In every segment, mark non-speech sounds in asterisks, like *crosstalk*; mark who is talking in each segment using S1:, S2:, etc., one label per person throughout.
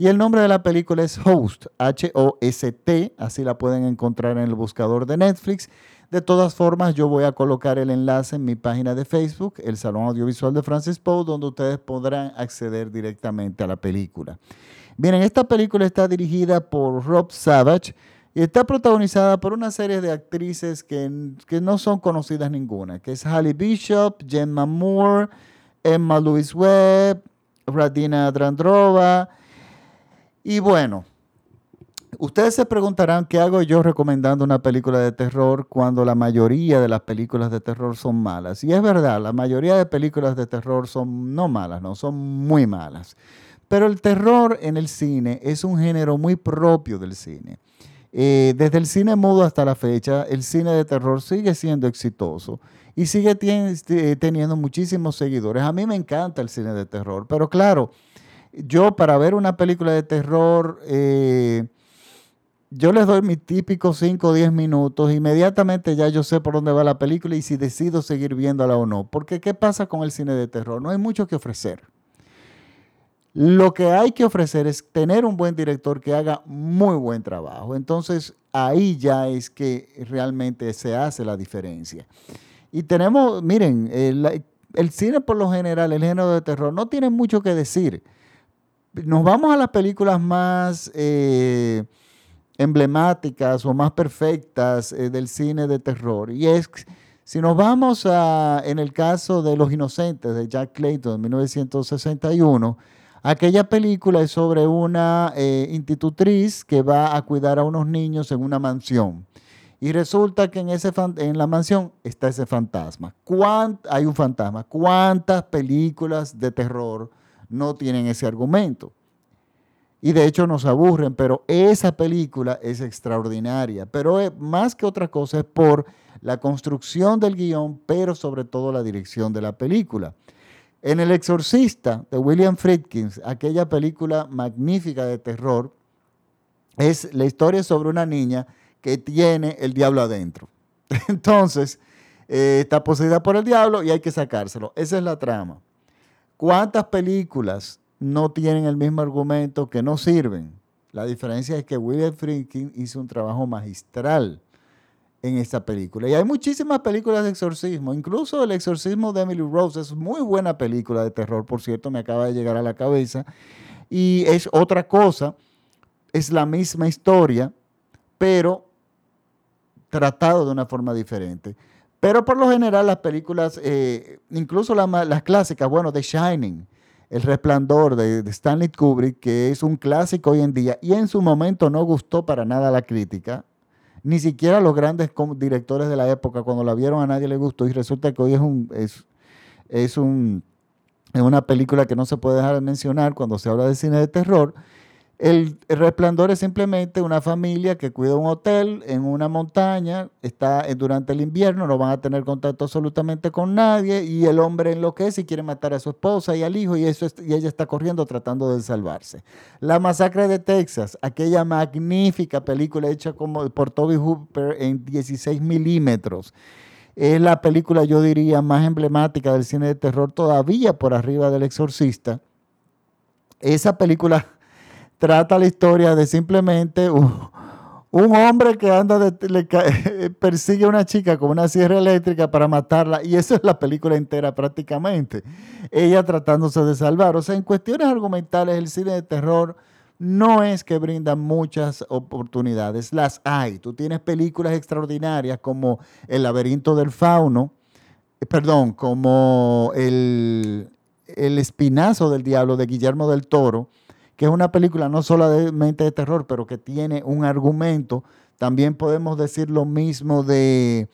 S1: y el nombre de la película es Host, H-O-S-T, así la pueden encontrar en el buscador de Netflix. De todas formas, yo voy a colocar el enlace en mi página de Facebook, el Salón Audiovisual de Francis Poe, donde ustedes podrán acceder directamente a la película. Miren, esta película está dirigida por Rob Savage y está protagonizada por una serie de actrices que, que no son conocidas ninguna, que es Halle Bishop, Gemma Moore, Emma Louise Webb, Radina Drandrova, y bueno, ustedes se preguntarán qué hago yo recomendando una película de terror cuando la mayoría de las películas de terror son malas. Y es verdad, la mayoría de películas de terror son no malas, no, son muy malas. Pero el terror en el cine es un género muy propio del cine. Eh, desde el cine mudo hasta la fecha, el cine de terror sigue siendo exitoso y sigue eh, teniendo muchísimos seguidores. A mí me encanta el cine de terror, pero claro, yo para ver una película de terror, eh, yo les doy mis típicos 5 o 10 minutos, inmediatamente ya yo sé por dónde va la película y si decido seguir viéndola o no. Porque ¿qué pasa con el cine de terror? No hay mucho que ofrecer. Lo que hay que ofrecer es tener un buen director que haga muy buen trabajo. Entonces ahí ya es que realmente se hace la diferencia. Y tenemos, miren, el, el cine por lo general, el género de terror, no tiene mucho que decir nos vamos a las películas más eh, emblemáticas o más perfectas eh, del cine de terror. Y es, si nos vamos a, en el caso de Los Inocentes de Jack Clayton en 1961, aquella película es sobre una eh, institutriz que va a cuidar a unos niños en una mansión. Y resulta que en, ese, en la mansión está ese fantasma. hay un fantasma. ¿Cuántas películas de terror no tienen ese argumento. Y de hecho nos aburren, pero esa película es extraordinaria. Pero más que otra cosa es por la construcción del guion, pero sobre todo la dirección de la película. En El Exorcista de William Friedkin, aquella película magnífica de terror, es la historia sobre una niña que tiene el diablo adentro. *laughs* Entonces, eh, está poseída por el diablo y hay que sacárselo. Esa es la trama. ¿Cuántas películas no tienen el mismo argumento que no sirven? La diferencia es que William Friedkin hizo un trabajo magistral en esta película. Y hay muchísimas películas de exorcismo, incluso El exorcismo de Emily Rose es muy buena película de terror, por cierto, me acaba de llegar a la cabeza. Y es otra cosa, es la misma historia, pero tratado de una forma diferente. Pero por lo general las películas, eh, incluso las clásicas, bueno, The Shining, El Resplandor de, Stanley Kubrick, que es un clásico hoy en día y en su momento no gustó para nada la crítica, ni siquiera los grandes directores de la época, cuando la vieron a nadie le gustó y resulta que hoy es un... Es, es un es una película que no se puede dejar de mencionar cuando se habla de cine de terror, el, resplandor es simplemente una familia que cuida un hotel en una montaña, está durante el invierno, no van a tener contacto absolutamente con nadie y el hombre enloquece y quiere matar a su esposa y al hijo y, eso y ella está corriendo tratando de salvarse. La masacre de Texas, aquella magnífica película hecha como por Toby Hooper en 16 milímetros. Es la película, yo diría, más emblemática del cine de terror todavía por arriba del exorcista. Esa película trata la historia de simplemente un, hombre que anda de, *laughs* persigue a una chica con una sierra eléctrica para matarla y esa es la película entera prácticamente. Ella tratándose de salvar. O sea, en cuestiones argumentales el cine de terror no es que brinda muchas oportunidades, las hay. Tú tienes películas extraordinarias como El laberinto del fauno, eh, perdón, como el, el espinazo del diablo de Guillermo del Toro, que es una película no solamente de terror, pero que tiene un argumento. También podemos decir lo mismo de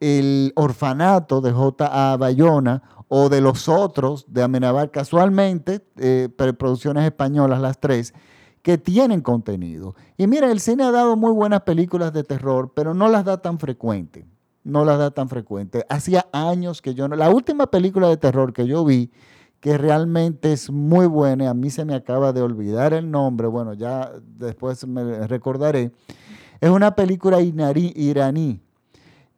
S1: El orfanato de J.A. Bayona o de Los Otros de Amenabar, casualmente, eh, producciones españolas las tres, que tienen contenido. Y mira, el cine ha dado muy buenas películas de terror, pero no las da tan frecuente. No las da tan frecuente. Hacía años que yo no... La última película de terror que yo vi, que realmente es muy buena, a mí se me acaba de olvidar el nombre, bueno, ya después me recordaré, es una película iraní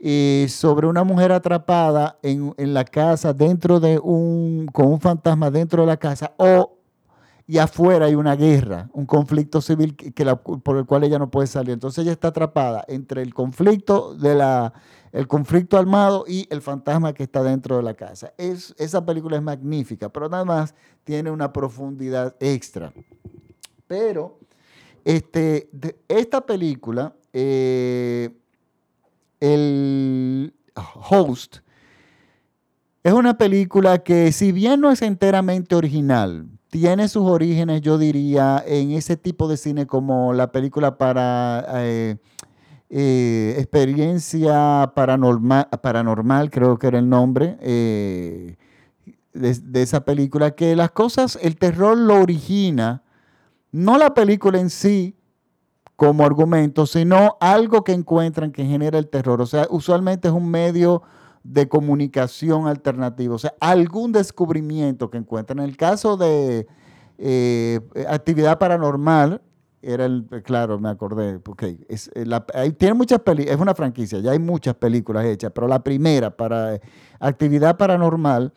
S1: eh, sobre una mujer atrapada en, la casa, dentro de un, con un fantasma dentro de la casa, o y afuera hay una guerra, un conflicto civil que, por el cual ella no puede salir. Entonces ella está atrapada entre el conflicto de la, el conflicto armado y el fantasma que está dentro de la casa. Es, esa película es magnífica, pero nada más tiene una profundidad extra. Pero este, esta película, eh, el host, es una película que si bien no es enteramente original, tiene sus orígenes, yo diría, en ese tipo de cine como la película para eh, eh, experiencia paranormal, paranormal, creo que era el nombre de, de, esa película, que las cosas, el terror lo origina, no la película en sí, como argumento, sino algo que encuentran que genera el terror. O sea, usualmente es un medio de comunicación alternativo, o sea, algún descubrimiento que encuentran. En el caso de eh, actividad paranormal, era el, claro, me acordé, porque es, eh, tiene muchas películas, es una franquicia, ya hay muchas películas hechas, pero la primera para actividad paranormal,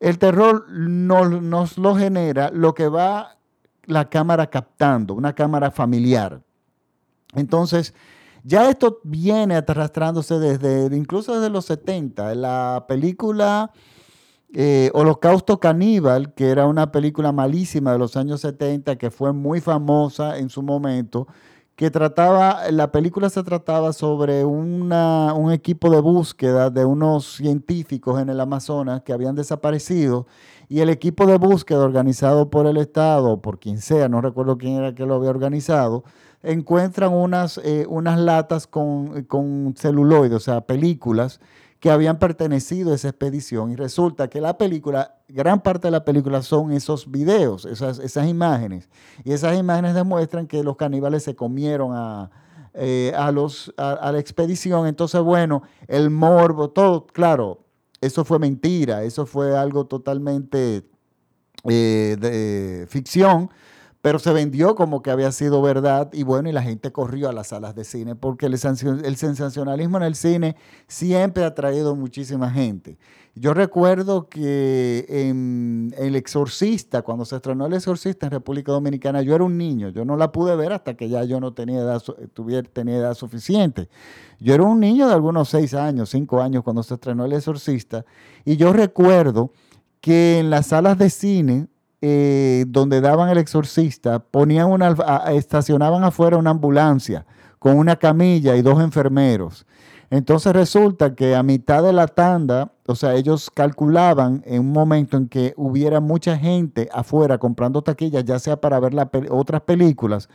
S1: el terror nos lo genera lo que va la cámara captando, una cámara familiar. Entonces, ya esto viene arrastrándose desde, incluso desde los 70. La película eh, Holocausto Caníbal, que era una película malísima de los años 70, que fue muy famosa en su momento, que trataba, la película se trataba sobre un equipo de búsqueda de unos científicos en el Amazonas que habían desaparecido y el equipo de búsqueda organizado por el Estado, por quien sea, no recuerdo quién era que lo había organizado, encuentran unas, eh, unas latas con, con celuloide, o sea, películas que habían pertenecido a esa expedición y resulta que la película, gran parte de la película son esos videos, esas, esas imágenes. Y esas imágenes demuestran que los caníbales se comieron a, eh, a, los, a, la expedición. Entonces, bueno, el morbo, todo, claro, eso fue mentira, eso fue algo totalmente eh, de ficción, pero se vendió como que había sido verdad y bueno, y la gente corrió a las salas de cine porque el, sensacionalismo en el cine siempre ha traído muchísima gente. Yo recuerdo que en El Exorcista, cuando se estrenó El Exorcista en República Dominicana, yo era un niño, yo no la pude ver hasta que ya yo no tenía edad, tuviera, tenía edad suficiente. Yo era un niño de algunos seis años, cinco años cuando se estrenó El Exorcista, y yo recuerdo que en las salas de cine eh, donde daban el exorcista, ponían una, estacionaban afuera una ambulancia con una camilla y dos enfermeros. Entonces resulta que a mitad de la tanda, o sea, ellos calculaban en un momento en que hubiera mucha gente afuera comprando taquillas, ya sea para ver otras películas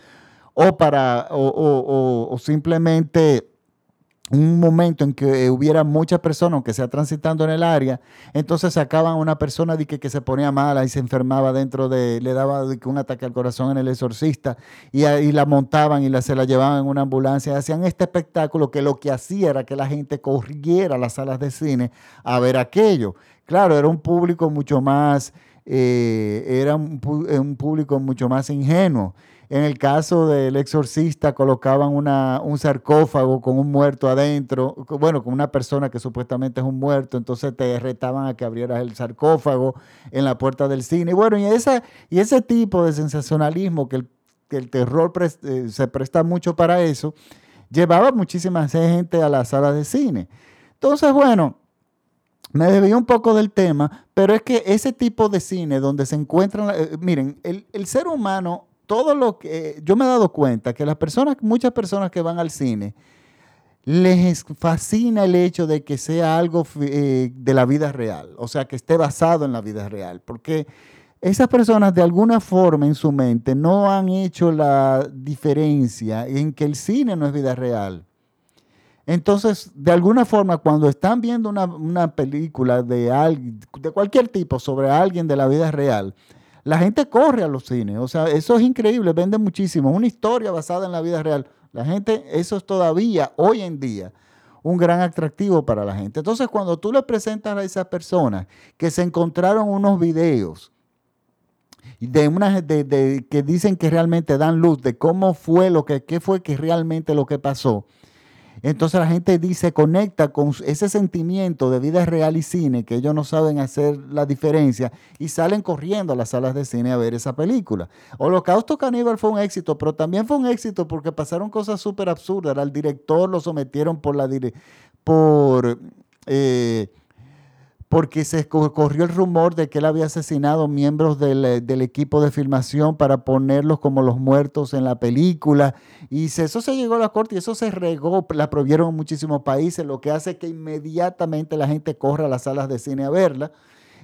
S1: o para o simplemente un momento en que hubiera muchas personas, aunque sea transitando en el área, entonces sacaban a una persona de que, se ponía mala y se enfermaba dentro de, le daba un ataque al corazón en el exorcista, y, ahí la montaban y la, se la llevaban en una ambulancia, hacían este espectáculo que lo que hacía era que la gente corriera a las salas de cine a ver aquello. Claro, era un público mucho más, eh, era un público mucho más ingenuo. En el caso del exorcista colocaban un sarcófago con un muerto adentro, bueno, con una persona que supuestamente es un muerto, entonces te retaban a que abrieras el sarcófago en la puerta del cine. Y bueno, y, esa, y ese tipo de sensacionalismo que el, el terror eh, se presta mucho para eso, llevaba muchísima gente a las salas de cine. Entonces, bueno, me debí un poco del tema, pero es que ese tipo de cine donde se encuentran, eh, miren, el, el ser humano todo lo que yo me he dado cuenta que las personas, muchas personas que van al cine, les fascina el hecho de que sea algo eh, de la vida real, o sea, que esté basado en la vida real, porque esas personas de alguna forma en su mente no han hecho la diferencia en que el cine no es vida real. Entonces, de alguna forma, cuando están viendo una, una película de, de cualquier tipo sobre alguien de la vida real, la gente corre a los cines. O sea, eso es increíble, vende muchísimo. Una historia basada en la vida real. La gente, eso es todavía, hoy en día, un gran atractivo para la gente. Entonces, cuando tú le presentas a esas personas que se encontraron unos videos de una, de, que dicen que realmente dan luz de cómo fue lo que, qué fue que realmente lo que pasó, entonces la gente dice, conecta con ese sentimiento de vida real y cine, que ellos no saben hacer la diferencia, y salen corriendo a las salas de cine a ver esa película. Holocausto Caníbal fue un éxito, pero también fue un éxito porque pasaron cosas súper absurdas. Al director lo sometieron por la por eh, porque se corrió el rumor de que él había asesinado miembros eh, del, equipo de filmación para ponerlos como los muertos en la película. Y eso se llegó a la corte y eso se regó, la prohibieron en muchísimos países, lo que hace que inmediatamente la gente corra a las salas de cine a verla.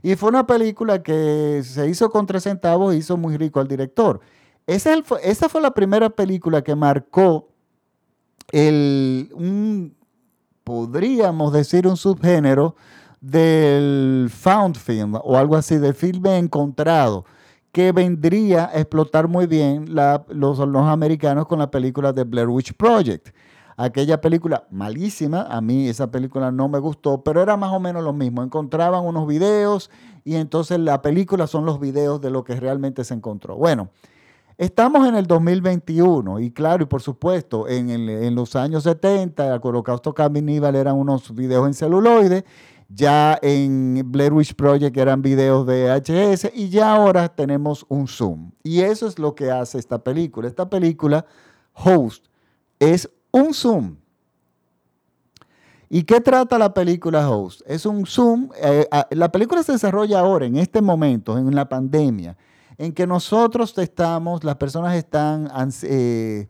S1: Y fue una película que se hizo con tres centavos y hizo muy rico al director. Esa, esa fue la primera película que marcó el, un, podríamos decir, un subgénero del found film o algo así, del filme encontrado, que vendría a explotar muy bien los, los americanos con la película de Blair Witch Project. Aquella película malísima, a mí esa película no me gustó, pero era más o menos lo mismo. Encontraban unos videos y entonces la película son los videos de lo que realmente se encontró. Bueno, Estamos en el 2021 y claro, y por supuesto, en, en los años 70, el Holocausto Caníbal eran unos videos en celuloide ya en Blair Witch Project eran videos de HS y ya ahora tenemos un zoom. Y eso es lo que hace esta película. Esta película, Host, es un zoom. ¿Y qué trata la película Host? Es un zoom. Eh, la película se desarrolla ahora, en este momento, en la pandemia, en que nosotros estamos, las personas están eh,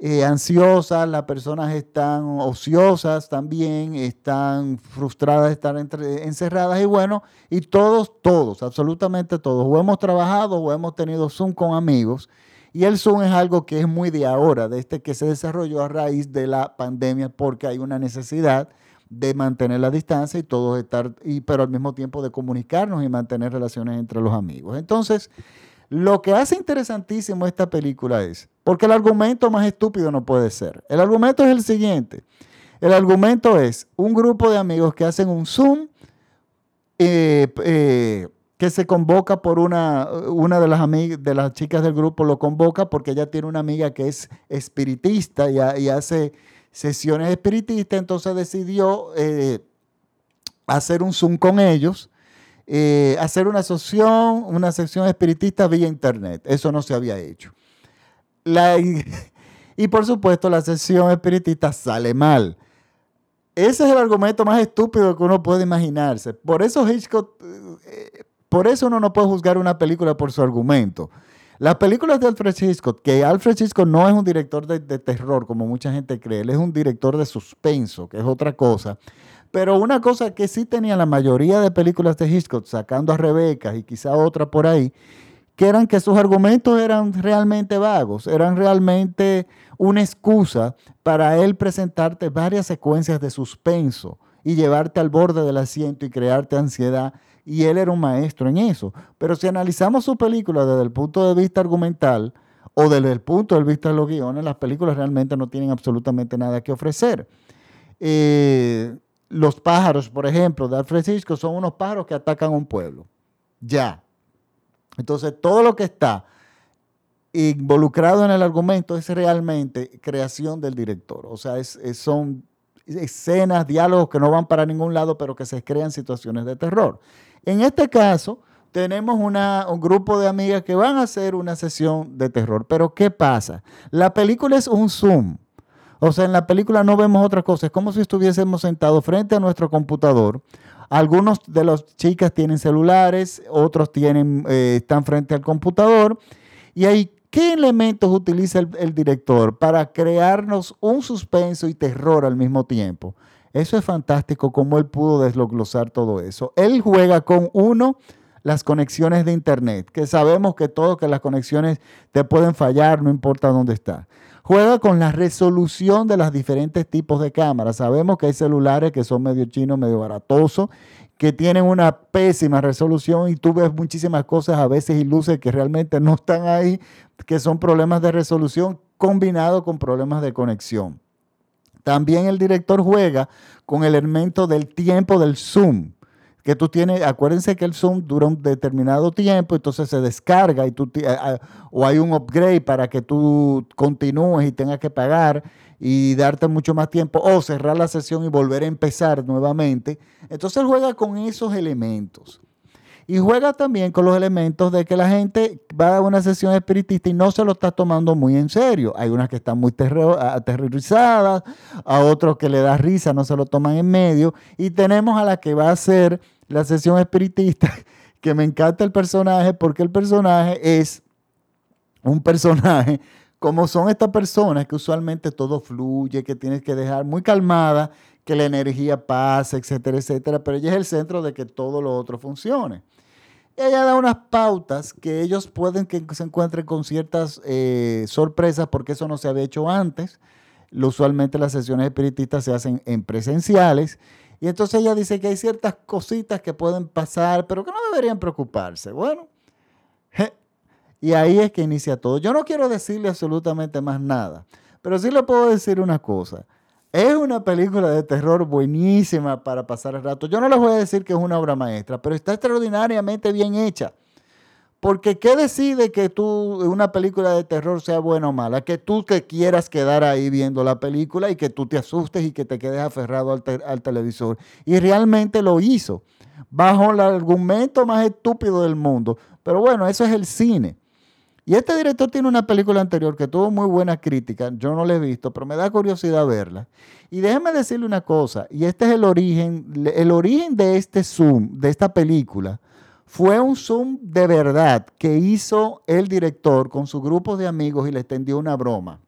S1: eh, ansiosas, las personas están ociosas también, están frustradas de estar encerradas y bueno, y todos, todos, absolutamente todos, o hemos trabajado o hemos tenido Zoom con amigos. Y el Zoom es algo que es muy de ahora, de este que se desarrolló a raíz de la pandemia, porque hay una necesidad de mantener la distancia y todos estar, pero al mismo tiempo de comunicarnos y mantener relaciones entre los amigos. Entonces, lo que hace interesantísimo esta película es, porque el argumento más estúpido no puede ser. El argumento es el siguiente. El argumento es un grupo de amigos que hacen un Zoom eh, eh, que se convoca por una, una de las de las chicas del grupo lo convoca porque ella tiene una amiga que es espiritista y, hace sesiones espiritistas, entonces decidió eh, hacer un Zoom con ellos eh, hacer una sesión, una sección espiritista vía internet. Eso no se había hecho. *laughs* y, por supuesto la sesión espiritista sale mal. Ese es el argumento más estúpido que uno puede imaginarse. Por eso Hitchcock, eh, por eso uno no puede juzgar una película por su argumento. Las películas de Alfred Hitchcock, que Alfred Hitchcock no es un director de terror como mucha gente cree, él es un director de suspenso, que es otra cosa. Pero una cosa que sí tenía la mayoría de películas de Hitchcock, sacando a Rebeca y quizá otra por ahí, que eran que sus argumentos eran realmente vagos, eran realmente una excusa para él presentarte varias secuencias de suspenso y llevarte al borde del asiento y crearte ansiedad. Y él era un maestro en eso. Pero si analizamos su película desde el punto de vista argumental o desde el punto de vista de los guiones, las películas realmente no tienen absolutamente nada que ofrecer. Eh, los pájaros, por ejemplo, de Alfred Hitchcock son unos pájaros que atacan a un pueblo. Ya. Entonces, todo lo que está involucrado en el argumento es realmente creación del director. O sea, son escenas, diálogos que no van para ningún lado, pero que se crean situaciones de terror. En este caso, tenemos un grupo de amigas que van a hacer una sesión de terror. Pero ¿qué pasa? La película es un zoom. O sea, en la película no vemos otra cosa. Es como si estuviésemos sentados frente a nuestro computador. Algunos de las chicas tienen celulares, otros tienen, eh, están frente al computador. Y ahí, ¿qué elementos utiliza el, director para crearnos un suspenso y terror al mismo tiempo? Eso es fantástico, cómo él pudo desglosar todo eso. Él juega con uno, las conexiones de Internet, que sabemos que todo, que las conexiones te pueden fallar, no importa dónde está Juega con la resolución de los diferentes tipos de cámaras. Sabemos que hay celulares que son medio chinos, medio baratosos, que tienen una pésima resolución y tú ves muchísimas cosas a veces y luces que realmente no están ahí, que son problemas de resolución combinados con problemas de conexión. También el director juega con el elemento del tiempo del zoom que tú tienes, acuérdense que el Zoom dura un determinado tiempo, entonces se descarga y tú, o hay un upgrade para que tú continúes y tengas que pagar y darte mucho más tiempo, o cerrar la sesión y volver a empezar nuevamente. Entonces juega con esos elementos. Y juega también con los elementos de que la gente va a una sesión espiritista y no se lo está tomando muy en serio. Hay unas que están muy aterrorizadas, a otros que le da risa, no se lo toman en medio. Y tenemos a la que va a ser la sesión espiritista, *laughs* que me encanta el personaje porque el personaje es un personaje como son estas personas que usualmente todo fluye, que tienes que dejar muy calmada, que la energía pase, etcétera, etcétera, pero ella es el centro de que todo lo otro funcione. Ella da unas pautas que ellos pueden que se encuentren con ciertas eh, sorpresas porque eso no se había hecho antes. Usualmente las sesiones espiritistas se hacen en presenciales y entonces ella dice que hay ciertas cositas que pueden pasar, pero que no deberían preocuparse. Bueno, y ahí es que inicia todo. Yo no quiero decirle absolutamente más nada, pero sí le puedo decir una cosa. Es una película de terror buenísima para pasar el rato. Yo no les voy a decir que es una obra maestra, pero está extraordinariamente bien hecha. Porque ¿qué decide que tú, una película de terror sea buena o mala? Que tú te quieras quedar ahí viendo la película y que tú te asustes y que te quedes aferrado al, al televisor. Y realmente lo hizo, bajo el argumento más estúpido del mundo. Pero bueno, eso es el cine. Y este director tiene una película anterior que tuvo muy buena crítica, yo no la he visto, pero me da curiosidad verla. Y déjeme decirle una cosa, y este es el origen, el origen de este Zoom, de esta película, fue un Zoom de verdad que hizo el director con su grupo de amigos y le extendió una broma.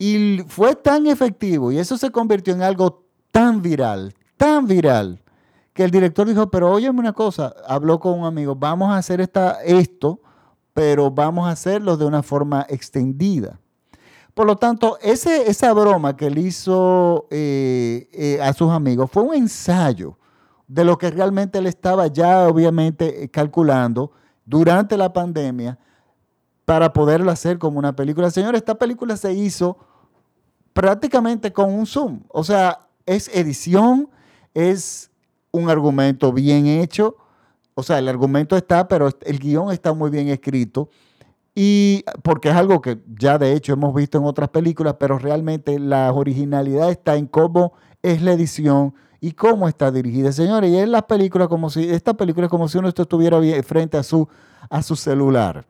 S1: Y fue tan efectivo y eso se convirtió en algo tan viral, tan viral, que el director dijo, pero óyeme una cosa, habló con un amigo, vamos a hacer esta, esto, pero vamos a hacerlo de una forma extendida. Por lo tanto, ese, esa broma que él hizo eh, eh, a sus amigos fue un ensayo de lo que realmente él estaba ya obviamente eh, calculando durante la pandemia para poderlo hacer como una película. Señor, esta película se hizo prácticamente con un Zoom. O sea, es edición, es un argumento bien hecho. O sea, el argumento está, pero el guion está muy bien escrito. Y porque es algo que ya de hecho hemos visto en otras películas, pero realmente la originalidad está en cómo es la edición, y cómo está dirigida, señores. Y es la película como si, esta película es como si uno estuviera frente a su, a su celular.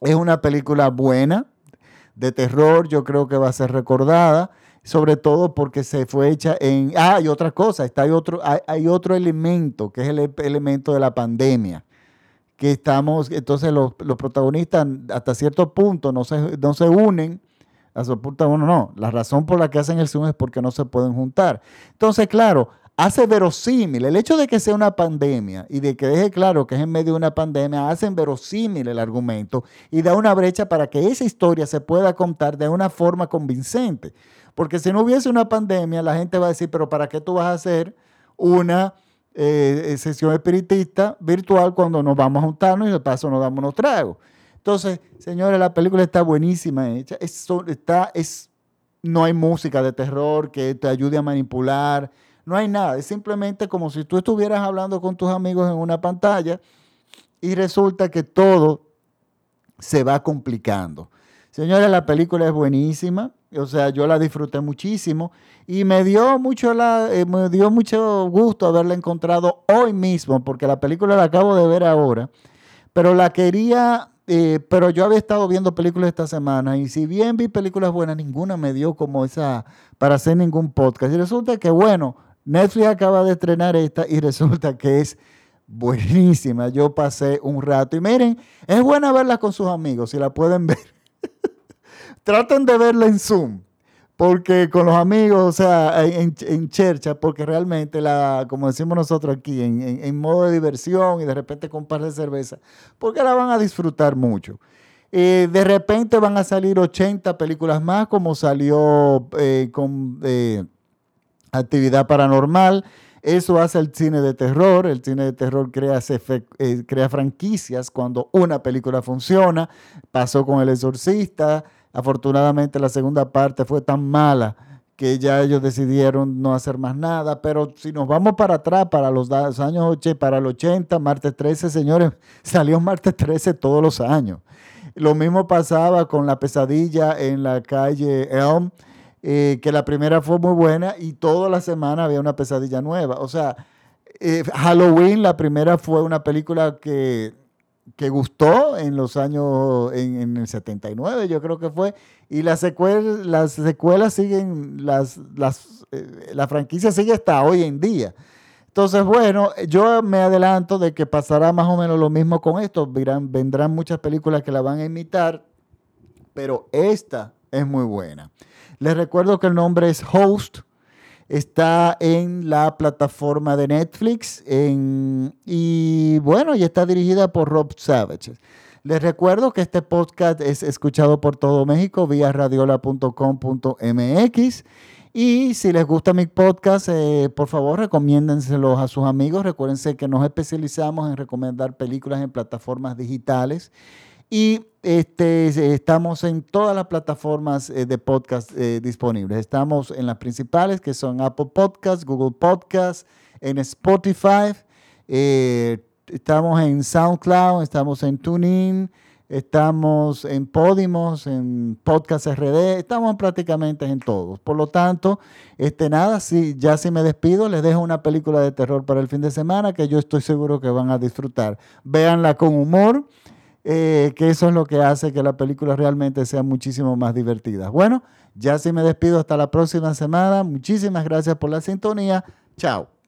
S1: Es una película buena, de terror, yo creo que va a ser recordada, sobre todo porque se fue hecha en... Ah, hay otra cosa, está, hay, otro, hay, otro elemento, que es el elemento de la pandemia, que estamos, entonces los, los protagonistas hasta cierto punto no se, no se unen a bueno, no, la razón por la que hacen el Zoom es porque no se pueden juntar. Entonces, claro, hace verosímil, el hecho de que sea una pandemia y de que deje claro que es en medio de una pandemia, hacen verosímil el argumento y da una brecha para que esa historia se pueda contar de una forma convincente. Porque si no hubiese una pandemia, la gente va a decir, pero ¿para qué tú vas a hacer una eh, sesión espiritista virtual cuando nos vamos a juntarnos y de paso nos damos unos tragos? Entonces, señores, la película está buenísima hecha. es, no hay música de terror que te ayude a manipular. No hay nada. Es simplemente como si tú estuvieras hablando con tus amigos en una pantalla y resulta que todo se va complicando. Señores, la película es buenísima. O sea, yo la disfruté muchísimo y me dio mucho, la, eh, me dio mucho gusto haberla encontrado hoy mismo, porque la película la acabo de ver ahora, pero la quería eh, pero yo había estado viendo películas esta semana y si bien vi películas buenas, ninguna me dio como esa para hacer ningún podcast. Y resulta que, bueno, Netflix acaba de estrenar esta y *laughs* resulta que es buenísima. Yo pasé un rato y miren, es buena verla con sus amigos, si la pueden ver. Traten de verla en Zoom porque con los amigos, o sea, en, en chercha, porque realmente, la, como decimos nosotros aquí, en, modo de diversión y de repente con par de cerveza, porque la van a disfrutar mucho. Eh, de repente van a salir 80 películas más, como salió eh, con eh, Actividad Paranormal. Eso hace el cine de terror. El cine de terror crea, crea franquicias cuando una película funciona. Pasó con El Exorcista. Afortunadamente la segunda parte fue tan mala que ya ellos decidieron no hacer más nada, pero si nos vamos para atrás, para los años 80, para el 80, martes 13, señores, *laughs* salió martes 13 todos los años. Lo mismo pasaba con la pesadilla en la calle Elm, eh, que la primera fue muy buena y toda la semana había una pesadilla nueva. O sea, eh, Halloween, la primera fue una película que que gustó en los años, en, el 79 yo creo que fue, y las secuelas, las secuelas siguen, las, las, eh, la franquicia sigue hasta hoy en día. Entonces, bueno, yo me adelanto de que pasará más o menos lo mismo con esto, vendrán, vendrán muchas películas que la van a imitar, pero esta es muy buena. Les recuerdo que el nombre es Host, Está en la plataforma de Netflix y bueno, y está dirigida por Rob Savage. Les recuerdo que este podcast es escuchado por todo México vía radiola.com.mx. Y si les gusta mi podcast, eh, por favor recomiéndenselos a sus amigos. Recuérdense que nos especializamos en recomendar películas en plataformas digitales y este, estamos en todas las plataformas eh, de podcast eh, disponibles. Estamos en las principales, que son Apple Podcasts, Google Podcasts, en Spotify. Eh, estamos en SoundCloud, estamos en TuneIn, estamos en Podimos, en Podcast RD, estamos prácticamente en todos. Por lo tanto, este, nada, si, ya si me despido, les dejo una película de terror para el fin de semana que yo estoy seguro que van a disfrutar. Véanla con humor. Eh, que eso es lo que hace que la película realmente sea muchísimo más divertida. Bueno, ya sí me despido hasta la próxima semana. Muchísimas gracias por la sintonía. Chao.